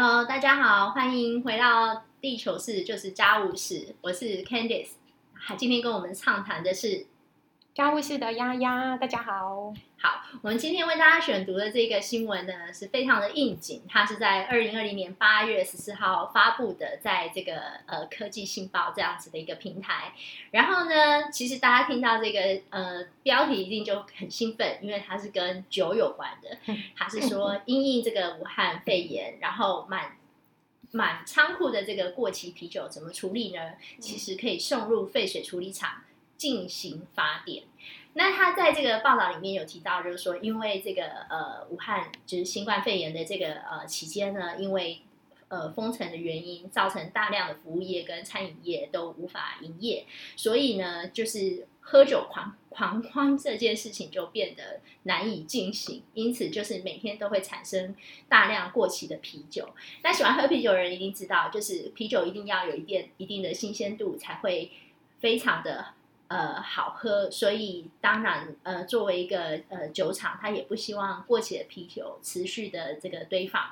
Hello，大家好，欢迎回到地球室，就是家务事，我是 Candice。还今天跟我们畅谈的是家务室的丫丫，大家好。好，我们今天为大家选读的这个新闻呢，是非常的应景。它是在二零二零年八月十四号发布的，在这个呃科技信报这样子的一个平台。然后呢，其实大家听到这个呃标题一定就很兴奋，因为它是跟酒有关的。它是说 因应这个武汉肺炎，然后满满仓库的这个过期啤酒怎么处理呢？其实可以送入废水处理厂进行发电。那他在这个报道里面有提到，就是说，因为这个呃武汉就是新冠肺炎的这个呃期间呢，因为呃封城的原因，造成大量的服务业跟餐饮业都无法营业，所以呢，就是喝酒狂狂欢这件事情就变得难以进行，因此就是每天都会产生大量过期的啤酒。那喜欢喝啤酒的人一定知道，就是啤酒一定要有一定一定的新鲜度，才会非常的。呃，好喝，所以当然，呃，作为一个呃酒厂，他也不希望过期的啤酒持续的这个堆放。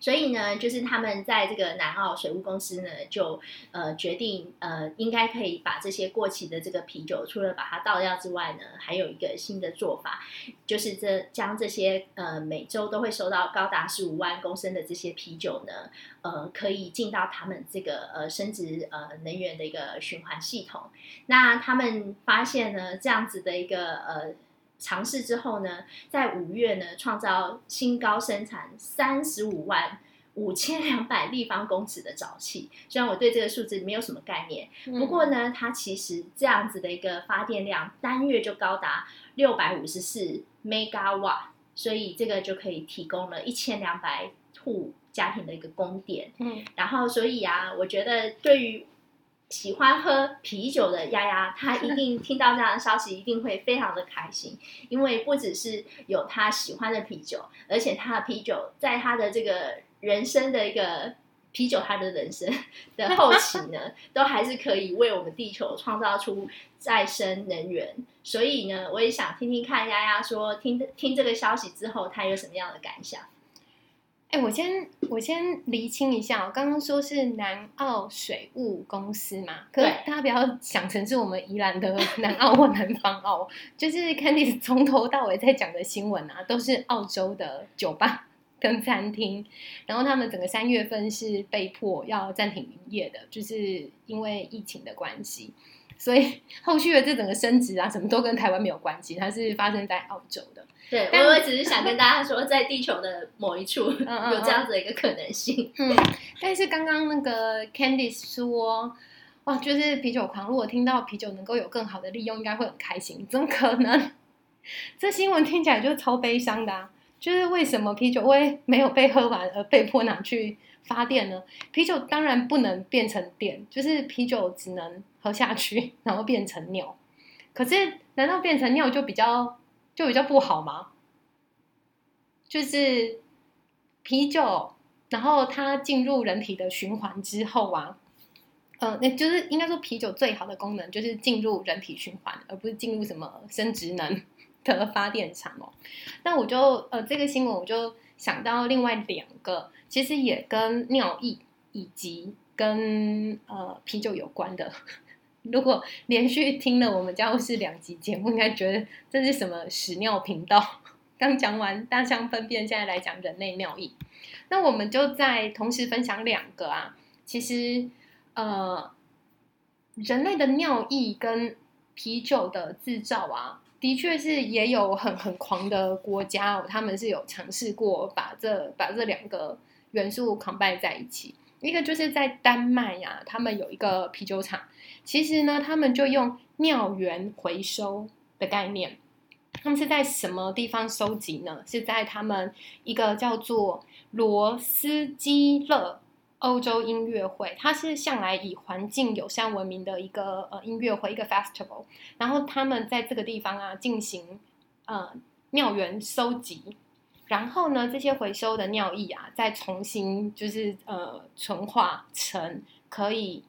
所以呢，就是他们在这个南澳水务公司呢，就呃决定呃应该可以把这些过期的这个啤酒，除了把它倒掉之外呢，还有一个新的做法，就是这将这些呃每周都会收到高达十五万公升的这些啤酒呢，呃可以进到他们这个呃生殖呃能源的一个循环系统。那他们发现呢，这样子的一个呃。尝试之后呢，在五月呢创造新高，生产三十五万五千两百立方公尺的沼气。虽然我对这个数字没有什么概念，不过呢，它其实这样子的一个发电量，单月就高达六百五十四 megawatt，所以这个就可以提供了一千两百户家庭的一个供电。嗯，然后所以啊，我觉得对于喜欢喝啤酒的丫丫，她一定听到这样的消息，一定会非常的开心，因为不只是有她喜欢的啤酒，而且她的啤酒在她的这个人生的一个啤酒，她的人生的后期呢，都还是可以为我们地球创造出再生能源。所以呢，我也想听听看丫丫说，听听这个消息之后，她有什么样的感想。哎，我先我先厘清一下，我刚刚说是南澳水务公司嘛，可大家不要想成是我们宜兰的南澳或南方澳，就是 Candice 从头到尾在讲的新闻啊，都是澳洲的酒吧跟餐厅，然后他们整个三月份是被迫要暂停营业的，就是因为疫情的关系。所以 后续的这整个升值啊，什么都跟台湾没有关系，它是发生在澳洲的。对，但我只是想跟大家说，在地球的某一处有这样子的一个可能性。嗯，但是刚刚那个 Candice 说，哇，就是啤酒狂，如果听到啤酒能够有更好的利用，应该会很开心。怎么可能？这新闻听起来就超悲伤的啊！就是为什么啤酒会没有被喝完而被迫拿去？发电呢？啤酒当然不能变成电，就是啤酒只能喝下去，然后变成尿。可是，难道变成尿就比较就比较不好吗？就是啤酒，然后它进入人体的循环之后啊，呃，那就是应该说啤酒最好的功能就是进入人体循环，而不是进入什么生殖能的发电厂哦。那我就呃，这个新闻我就想到另外两个。其实也跟尿液以及跟呃啤酒有关的。如果连续听了我们家务事两集节目，应该觉得这是什么屎尿频道？刚讲完大象粪便，现在来讲人类尿液。那我们就在同时分享两个啊。其实呃，人类的尿液跟啤酒的制造啊，的确是也有很很狂的国家哦，他们是有尝试过把这把这两个。元素 combine 在一起，一个就是在丹麦呀，他们有一个啤酒厂，其实呢，他们就用尿源回收的概念，他们是在什么地方收集呢？是在他们一个叫做罗斯基勒欧洲音乐会，它是向来以环境友善闻名的一个呃音乐会，一个 festival，然后他们在这个地方啊进行呃尿源收集。然后呢，这些回收的尿液啊，再重新就是呃纯化成可以，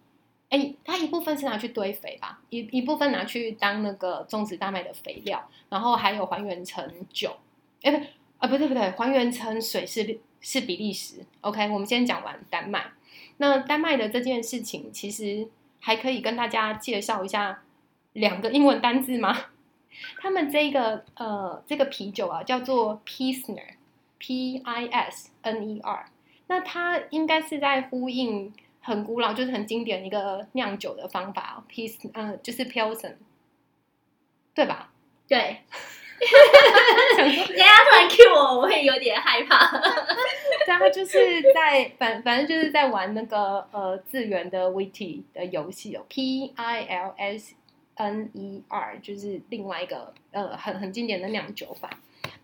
哎，它一部分是拿去堆肥吧，一一部分拿去当那个种植大麦的肥料，然后还有还原成酒，哎不，啊，不对不对，还原成水是是比利时。OK，我们先讲完丹麦。那丹麦的这件事情，其实还可以跟大家介绍一下两个英文单字吗？他们这个呃这个啤酒啊，叫做 Pilsner，P I S N E R。那它应该是在呼应很古老，就是很经典的一个酿酒的方法，Pils，呃，就是 Pilsen，对吧？对。人家突然 Q 我，我会有点害怕。对啊，就是在反反正就是在玩那个呃自源的 Witty 的游戏哦，P I L S N E R，就是另外一个呃很很经典的酿酒法。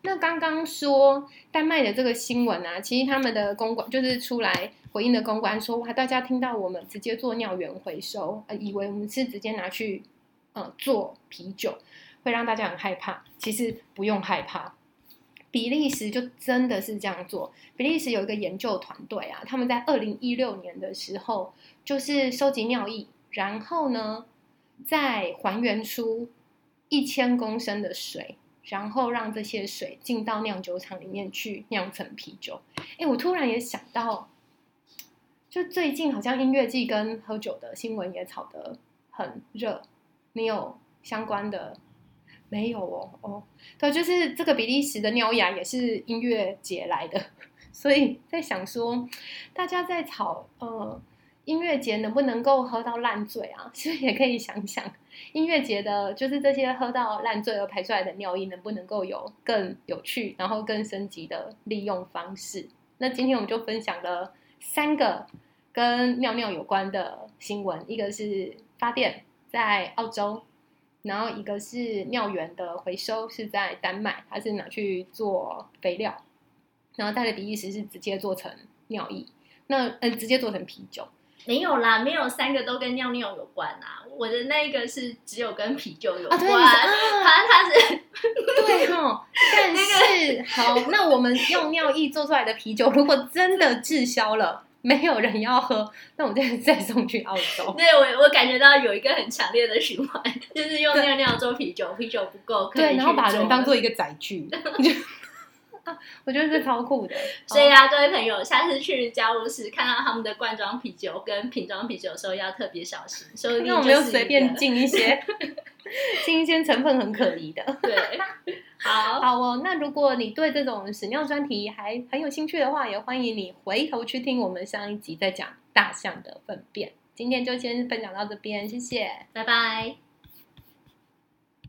那刚刚说丹麦的这个新闻啊，其实他们的公关就是出来回应的公关说，哇，大家听到我们直接做尿源回收，呃，以为我们是直接拿去呃做啤酒。会让大家很害怕，其实不用害怕。比利时就真的是这样做。比利时有一个研究团队啊，他们在二零一六年的时候，就是收集尿液，然后呢，再还原出一千公升的水，然后让这些水进到酿酒厂里面去酿成啤酒。哎，我突然也想到，就最近好像音乐季跟喝酒的新闻也炒得很热，你有相关的？没有哦，哦，对，就是这个比利时的尿雅也是音乐节来的，所以在想说，大家在吵呃音乐节能不能够喝到烂醉啊？其实也可以想想，音乐节的就是这些喝到烂醉而排出来的尿液，能不能够有更有趣，然后更升级的利用方式？那今天我们就分享了三个跟尿尿有关的新闻，一个是发电在澳洲。然后一个是尿源的回收是在丹麦，它是拿去做肥料，然后带的比利时是直接做成尿液，那呃直接做成啤酒。没有啦，没有三个都跟尿尿有关啊。我的那个是只有跟啤酒有关，它它是对哦，但 是好，那我们用尿液做出来的啤酒，如果真的滞销了。没有人要喝，那我再再送去澳洲。对我，我感觉到有一个很强烈的循环，就是用尿尿做啤酒，啤酒不够，对，然后把人当做一个载具。我觉得是超酷的。所以啊，各位朋友，下次去加入室看到他们的罐装啤酒跟瓶装啤酒的时候，要特别小心。所以那我们又随便进一些，进一些成分很可疑的。对。好好哦，那如果你对这种屎尿专题还很有兴趣的话，也欢迎你回头去听我们上一集在讲大象的粪便。今天就先分享到这边，谢谢，拜拜。